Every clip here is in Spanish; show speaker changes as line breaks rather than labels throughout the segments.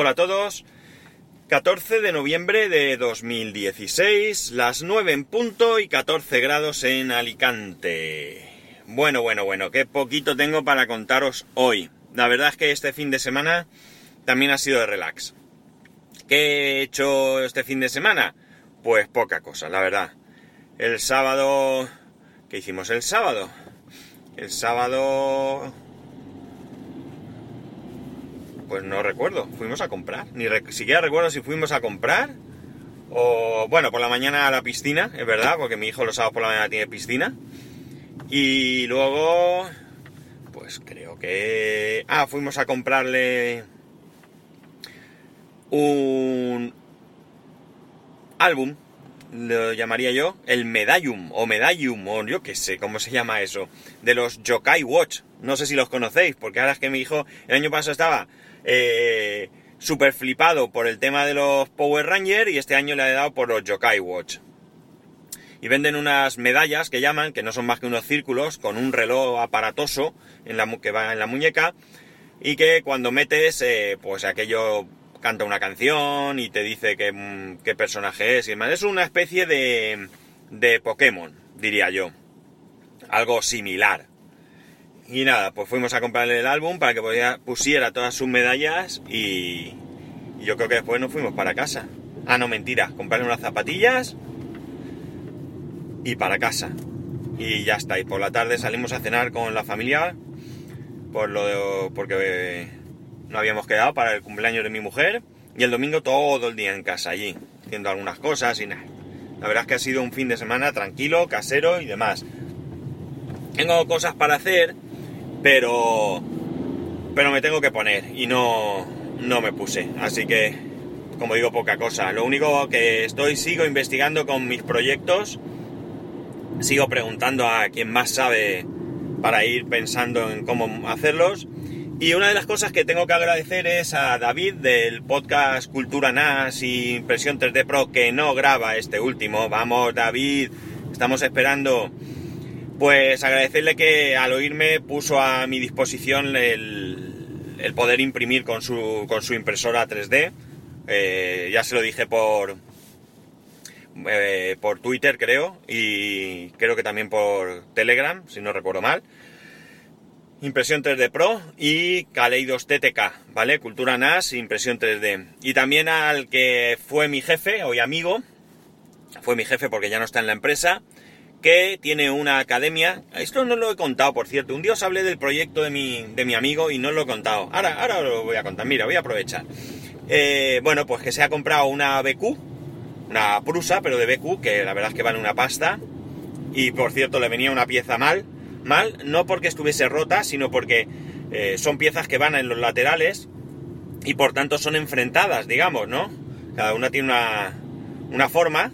Hola a todos. 14 de noviembre de 2016, las 9 en punto y 14 grados en Alicante. Bueno, bueno, bueno, qué poquito tengo para contaros hoy. La verdad es que este fin de semana también ha sido de relax. ¿Qué he hecho este fin de semana? Pues poca cosa, la verdad. El sábado... ¿Qué hicimos el sábado? El sábado pues no recuerdo. Fuimos a comprar. Ni siquiera recuerdo si fuimos a comprar. O bueno, por la mañana a la piscina, es verdad, porque mi hijo los sábados por la mañana tiene piscina. Y luego, pues creo que... Ah, fuimos a comprarle un álbum, lo llamaría yo, el Medallum, o Medallum, o yo qué sé cómo se llama eso, de los Yokai Watch. No sé si los conocéis, porque ahora es que mi hijo el año pasado estaba eh, súper flipado por el tema de los Power Rangers y este año le ha dado por los Yokai Watch. Y venden unas medallas que llaman, que no son más que unos círculos, con un reloj aparatoso en la, que va en la muñeca y que cuando metes, eh, pues aquello canta una canción y te dice qué, qué personaje es y demás. Es una especie de, de Pokémon, diría yo. Algo similar. Y nada, pues fuimos a comprarle el álbum para que pusiera todas sus medallas y, yo creo que después nos fuimos para casa. Ah, no, mentira, comprarle unas zapatillas y para casa. Y ya está, y por la tarde salimos a cenar con la familia por lo de, porque no habíamos quedado para el cumpleaños de mi mujer y el domingo todo el día en casa allí, haciendo algunas cosas y nada. La verdad es que ha sido un fin de semana tranquilo, casero y demás. Tengo cosas para hacer pero pero me tengo que poner y no no me puse así que como digo poca cosa lo único que estoy sigo investigando con mis proyectos sigo preguntando a quien más sabe para ir pensando en cómo hacerlos y una de las cosas que tengo que agradecer es a David del podcast Cultura NAS y Impresión 3D Pro que no graba este último vamos David estamos esperando pues agradecerle que al oírme puso a mi disposición el, poder imprimir con su, con su impresora 3D. Eh, ya se lo dije por, eh, por Twitter, creo, y creo que también por Telegram, si no recuerdo mal. Impresión 3D Pro y Kaleidos TTK, ¿vale? Cultura NAS, impresión 3D. Y también al que fue mi jefe, hoy amigo, fue mi jefe porque ya no está en la empresa, que tiene una academia. Esto no lo he contado, por cierto. Un día os hablé del proyecto de mi, de mi amigo y no lo he contado. Ahora, ahora lo voy a contar. Mira, voy a aprovechar. Eh, bueno, pues que se ha comprado una BQ, una Prusa, pero de BQ, que la verdad es que vale una pasta. Y por cierto, le venía una pieza mal. Mal, no porque estuviese rota, sino porque eh, son piezas que van en los laterales y por tanto son enfrentadas, digamos, ¿no? Cada una tiene una, una forma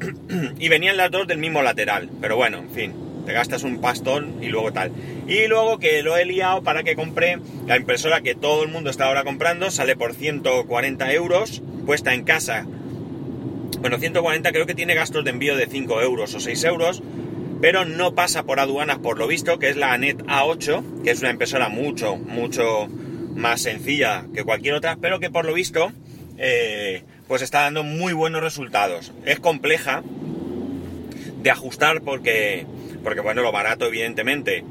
y venían las dos del mismo lateral. Pero bueno, en fin, te gastas un pastón y luego tal. Y luego que lo he liado para que compré la impresora que todo el mundo está ahora comprando, sale por 140 euros, puesta en casa. Bueno, 140 creo que tiene gastos de envío de 5 euros o 6 euros, pero no pasa por aduanas por lo visto, que es la ANET A8, que es una impresora mucho, mucho más sencilla que cualquier otra, pero que por lo visto eh, pues está dando muy buenos resultados. Es compleja de ajustar porque, porque bueno, lo barato evidentemente,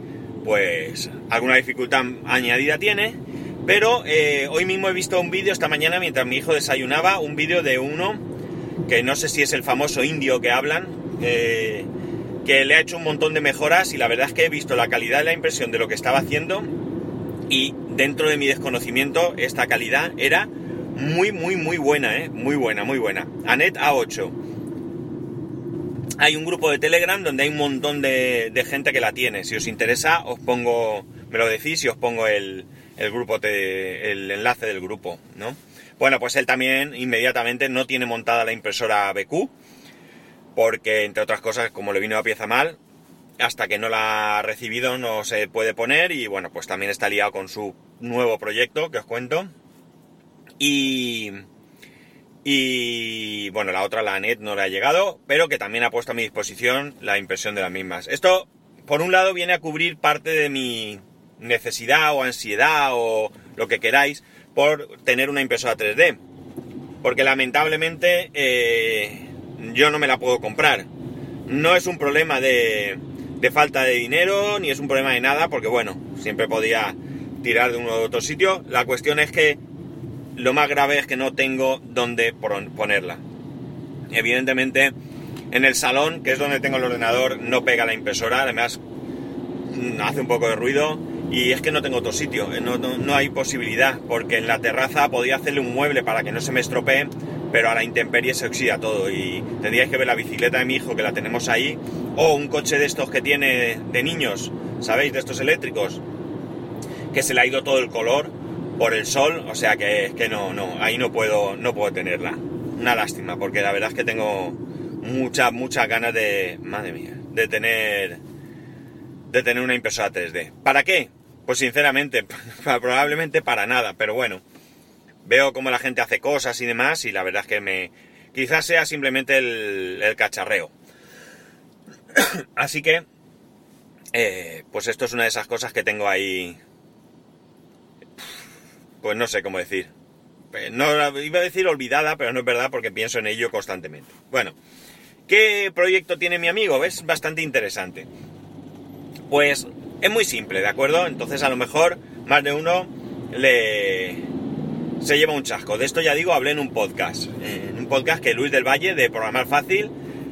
pues alguna dificultad añadida tiene, pero eh, hoy mismo he visto un vídeo esta mañana mientras mi hijo desayunaba, un vídeo de uno que no sé si es el famoso indio que hablan, eh, que le ha hecho un montón de mejoras y la verdad es que he visto la calidad de la impresión de lo que estaba haciendo y dentro de mi desconocimiento esta calidad era muy, muy, muy buena, ¿eh? Muy buena, muy buena. Anet A8. Hay un grupo de Telegram donde hay un montón de, gente que la tiene. Si os interesa, os pongo, me lo decís y os pongo el, grupo, el enlace del grupo, ¿no? Bueno, pues él también inmediatamente no tiene montada la impresora BQ, porque entre otras cosas, como le vino la pieza mal, hasta que no la ha recibido no se puede poner y bueno, pues también está liado con su nuevo proyecto que os cuento, y, y bueno, la otra, la NET, no le ha llegado, pero que también ha puesto a mi disposición la impresión de las mismas. Esto, por un lado, viene a cubrir parte de mi necesidad o ansiedad o lo que queráis, por tener una impresora 3D. Porque lamentablemente eh, yo no me la puedo comprar. No es un problema de, de falta de dinero, ni es un problema de nada, porque bueno, siempre podía tirar de uno u otro sitio. La cuestión es que lo más grave es que no tengo dónde ponerla. Evidentemente, en el salón, que es donde tengo el ordenador, no pega la impresora, además mm, hace un poco de ruido y es que no tengo otro sitio, eh, no, hay posibilidad, porque en la terraza podía hacerle un mueble para que no se me estropee, pero a la intemperie se oxida todo y tendríais que ver la bicicleta de mi hijo que la tenemos ahí, o un coche de estos que tiene de niños, ¿sabéis? De estos eléctricos, que se le ha ido todo el color por el sol, o sea que, que no, no, ahí no puedo, no puedo tenerla. Una lástima, porque la verdad es que tengo muchas, muchas ganas de, madre mía, de tener, de tener una impresora 3D. ¿Para qué? Pues sinceramente, probablemente para nada, pero bueno, veo cómo la gente hace cosas y demás y la verdad es que me, quizás sea simplemente el, cacharreo. Así que, eh, pues esto es una de esas cosas que tengo ahí, pues no sé cómo decir. Eh, no iba a decir olvidada, pero no es verdad porque pienso en ello constantemente. Bueno, ¿qué proyecto tiene mi amigo? Es bastante interesante. Pues es muy simple, ¿de acuerdo? Entonces a lo mejor más de uno le se lleva un chasco. De esto ya digo, hablé en un podcast. En un podcast que Luis del Valle de Programar Fácil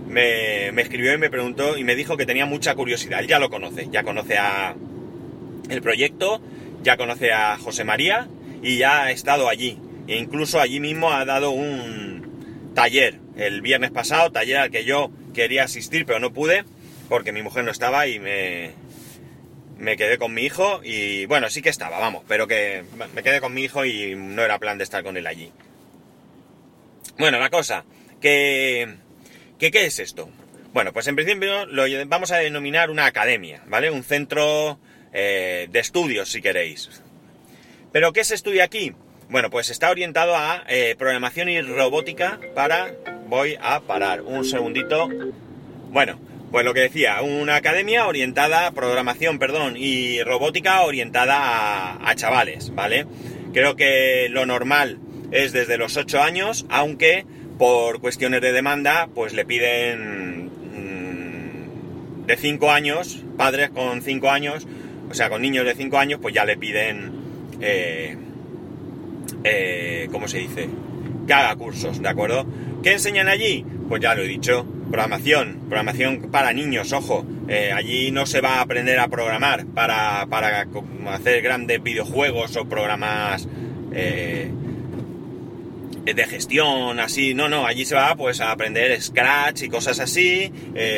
me, me escribió y me preguntó y me dijo que tenía mucha curiosidad. Él ya lo conoce, ya conoce a el proyecto, ya conoce a José María y ya ha estado allí. E incluso allí mismo ha dado un taller el viernes pasado, taller al que yo quería asistir pero no pude porque mi mujer no estaba y me, me quedé con mi hijo y bueno, sí que estaba, vamos, pero que me quedé con mi hijo y no era plan de estar con él allí. Bueno, la cosa, que, ¿qué es esto? Bueno, pues en principio lo vamos a denominar una academia, ¿vale? Un centro eh, de estudios, si queréis. ¿Pero qué se estudia aquí? Bueno, pues está orientado a eh, programación y robótica para... Voy a parar un segundito. Bueno, pues lo que decía, una academia orientada, programación, perdón, y robótica orientada a, chavales, ¿vale? Creo que lo normal es desde los 8 años, aunque por cuestiones de demanda, pues le piden mm, de 5 años, padres con 5 años, o sea, con niños de 5 años, pues ya le piden eh, eh, ¿cómo se dice? Que haga cursos, ¿de acuerdo? ¿Qué enseñan allí? Pues ya lo he dicho, programación, programación para niños, ojo, eh, allí no se va a aprender a programar para, para hacer grandes videojuegos o programas de gestión, así, no, no, allí se va pues a aprender Scratch y cosas así,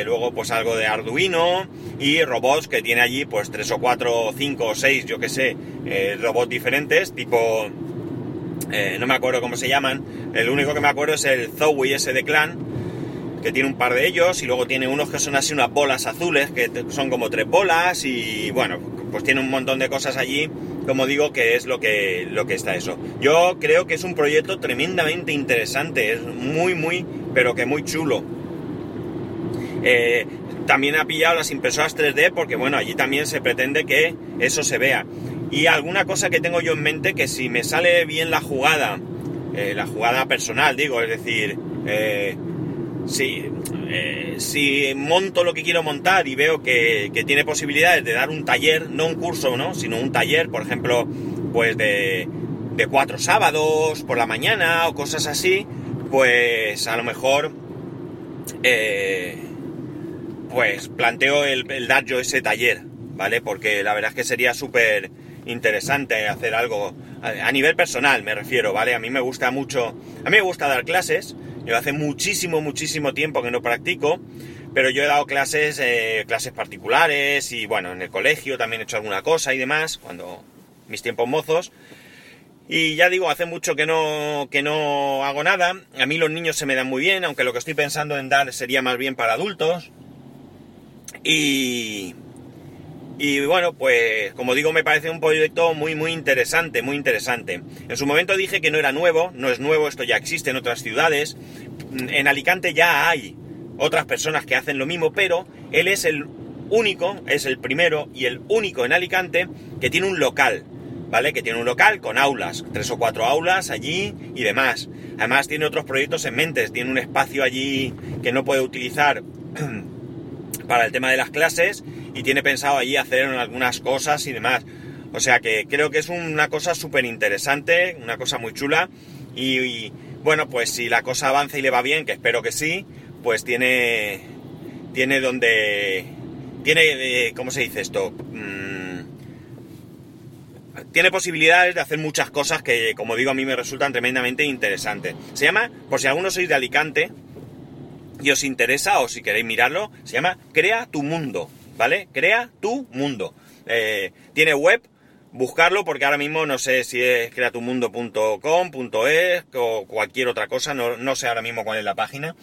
luego pues algo de Arduino y robots que tiene allí pues tres o cuatro, cinco o seis, yo que sé, eh, robots diferentes, tipo, eh, no me acuerdo cómo se llaman, el único que me acuerdo es el Zowie ese de Clan, tiene un par de ellos, y luego tiene unos que son así unas bolas azules, que son como tres bolas, y bueno, pues tiene un montón de cosas allí, como digo, que es lo que, lo que está eso. Yo creo que es un proyecto tremendamente interesante, es muy, muy, pero que muy chulo. Eh, también ha pillado las impresoras 3D porque bueno, allí también se pretende que eso se vea. Y alguna cosa que tengo yo en mente que si me sale bien la jugada, eh, la jugada personal digo, es decir, eh, si, eh, si monto lo que quiero montar y veo que, tiene posibilidades de dar un taller, no un curso, ¿no? sino un taller, por ejemplo, pues de, de cuatro sábados por la mañana o cosas así, pues a lo mejor... Eh, pues planteo el, dar yo ese taller, ¿vale? Porque la verdad es que sería súper interesante hacer algo a, nivel personal, me refiero, ¿vale? A mí me gusta mucho, a mí me gusta dar clases, yo hace muchísimo, muchísimo tiempo que no practico, pero yo he dado clases, eh, clases particulares y bueno, en el colegio también he hecho alguna cosa y demás, cuando mis tiempos mozos. Y ya digo, hace mucho que no, que no hago nada. A mí los niños se me dan muy bien, aunque lo que estoy pensando en dar sería más bien para adultos. Y, y bueno, pues como digo, me parece un proyecto muy, muy interesante, muy interesante. En su momento dije que no era nuevo, no es nuevo, esto ya existe en otras ciudades. En Alicante ya hay otras personas que hacen lo mismo, pero él es el único, es el primero y el único en Alicante que tiene un local. ¿vale? Que tiene un local con aulas, tres o cuatro aulas allí y demás. Además tiene otros proyectos en mente, tiene un espacio allí que no puede utilizar para el tema de las clases y tiene pensado allí hacer algunas cosas y demás. O sea que creo que es una cosa súper interesante, una cosa muy chula y, bueno, pues si la cosa avanza y le va bien, que espero que sí, pues tiene, tiene donde, tiene, eh, ¿cómo se dice esto? Mm, tiene posibilidades de hacer muchas cosas que, como digo, a mí me resultan tremendamente interesantes. Se llama, por si alguno sois de Alicante y os interesa o si queréis mirarlo, se llama Crea tu Mundo, ¿vale? Crea tu Mundo. Eh, tiene web, buscarlo porque ahora mismo no sé si es creatumundo.com.es o cualquier otra cosa, no, no, sé ahora mismo cuál es la página.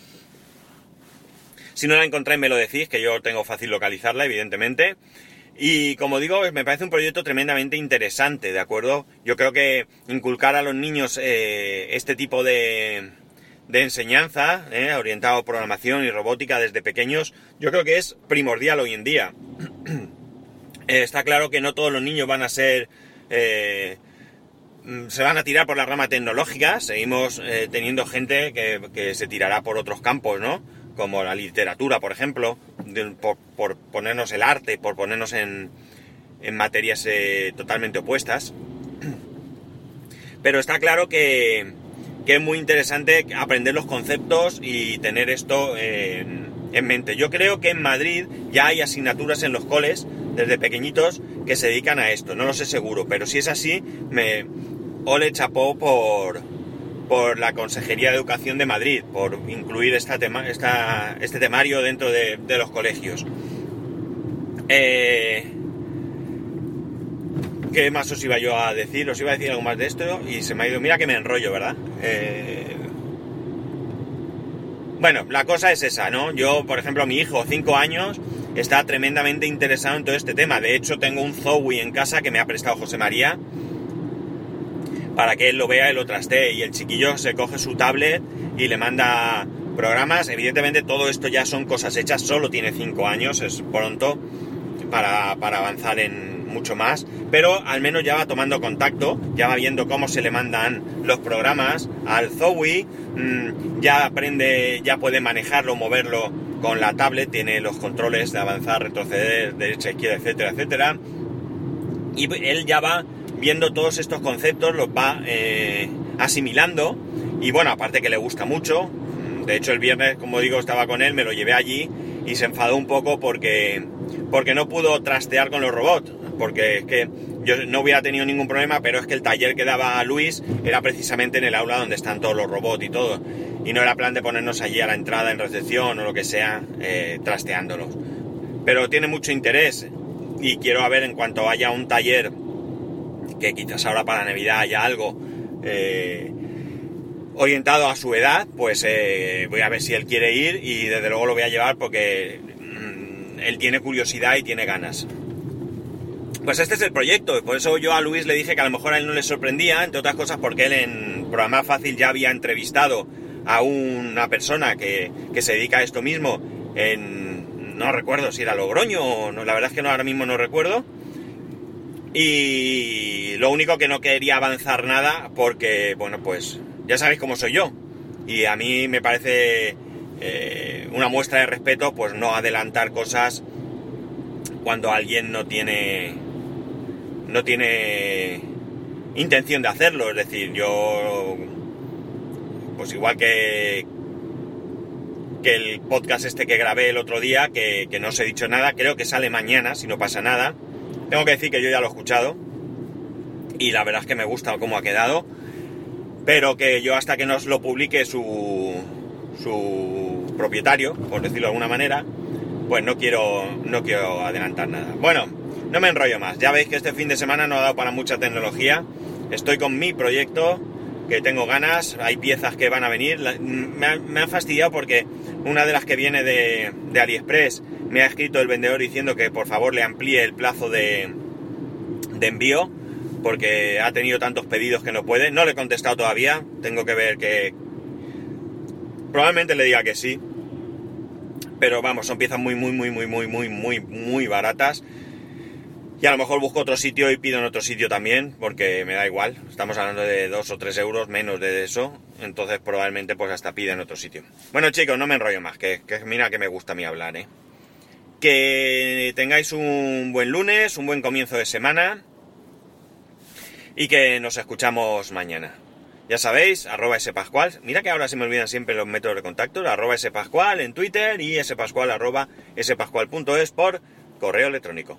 Si no la encontráis me lo decís, que yo tengo fácil localizarla, evidentemente. Y como digo, me parece un proyecto tremendamente interesante, ¿de acuerdo? Yo creo que inculcar a los niños eh, este tipo de, de enseñanza, eh, orientado a programación y robótica desde pequeños, yo creo que es primordial hoy en día. Eh, está claro que no todos los niños van a ser... Eh, se van a tirar por la rama tecnológica, seguimos teniendo gente que, se tirará por otros campos, ¿no? Como la literatura, por ejemplo, por, ponernos el arte, por ponernos en, en materias totalmente opuestas. Pero está claro que, que es muy interesante aprender los conceptos y tener esto en, mente. Yo creo que en Madrid ya hay asignaturas en los coles desde pequeñitos que se dedican a esto, no lo sé seguro, pero si es así, me ole chapó por, por la Consejería de Educación de Madrid, por incluir este temario dentro de, de los colegios. Eh, ¿Qué más os iba yo a decir? Os iba a decir algo más de esto y se me ha ido. Mira que me enrollo, ¿verdad? Eh, bueno, la cosa es esa, ¿no? Yo, por ejemplo, mi hijo, 5 años, está tremendamente interesado en todo este tema. De hecho, tengo un Zowie en casa que me ha prestado José María para que él lo vea y lo trastee. Y el chiquillo se coge su tablet y le manda programas. Evidentemente, todo esto ya son cosas hechas. Solo tiene 5 años, es pronto para, para avanzar en, mucho más, pero al menos ya va tomando contacto, ya va viendo cómo se le mandan los programas al Zowie, mm, ya aprende, ya puede manejarlo, moverlo con la tablet, tiene los controles de avanzar, retroceder, derecha, izquierda, etcétera, etcétera. Y él ya va viendo todos estos conceptos, los va eh, asimilando. Y bueno, aparte que le gusta mucho. De hecho, el viernes, como digo, estaba con él, me lo llevé allí y se enfadó un poco porque, porque no pudo trastear con los robots porque es que yo no hubiera tenido ningún problema, pero es que el taller que daba Luis era precisamente en el aula donde están todos los robots y todo. Y no era plan de ponernos allí a la entrada en recepción o lo que sea, eh, trasteándolos. Pero tiene mucho interés y quiero ver en cuanto haya un taller, que quizás ahora para Navidad haya algo eh, orientado a su edad, pues eh, voy a ver si él quiere ir y desde luego lo voy a llevar porque mm, él tiene curiosidad y tiene ganas. Pues este es el proyecto, por eso yo a Luis le dije que a lo mejor a él no le sorprendía, entre otras cosas porque él en Programa Fácil ya había entrevistado a una persona que, se dedica a esto mismo en, no recuerdo si era Logroño o no, la verdad es que no, ahora mismo no recuerdo. Y lo único que no quería avanzar nada porque, bueno, pues ya sabéis cómo soy yo. Y a mí me parece eh, una muestra de respeto pues no adelantar cosas cuando alguien no tiene no tiene intención de hacerlo. Es decir, yo, pues igual que, que el podcast este que grabé el otro día, que, no os he dicho nada, creo que sale mañana, si no pasa nada. Tengo que decir que yo ya lo he escuchado y la verdad es que me gusta cómo ha quedado, pero que yo hasta que nos lo publique su, su propietario, por decirlo de alguna manera, pues no quiero, no quiero adelantar nada. Bueno, no me enrollo más. Ya veis que este fin de semana no ha dado para mucha tecnología. Estoy con mi proyecto, que tengo ganas. Hay piezas que van a venir. Me, han fastidiado porque una de las que viene de, AliExpress me ha escrito el vendedor diciendo que por favor le amplíe el plazo de, de envío porque ha tenido tantos pedidos que no puede. No le he contestado todavía. Tengo que ver que... Probablemente le diga que sí. Pero vamos, son piezas muy, muy, muy, muy, muy, muy, muy, muy baratas Y a lo mejor busco otro sitio y pido en otro sitio también, porque me da igual. Estamos hablando de 2 o 3 euros menos de eso. Entonces probablemente pues hasta pida en otro sitio. Bueno chicos, no me enrollo más, que, que mira que me gusta a mí hablar, ¿eh? Que tengáis un buen lunes, un buen comienzo de semana. Y que nos escuchamos mañana. Ya sabéis, arroba spascual. Mira que ahora se me olvidan siempre los métodos de contacto. Arroba spascual en Twitter y spascual arroba spascual.es por correo electrónico.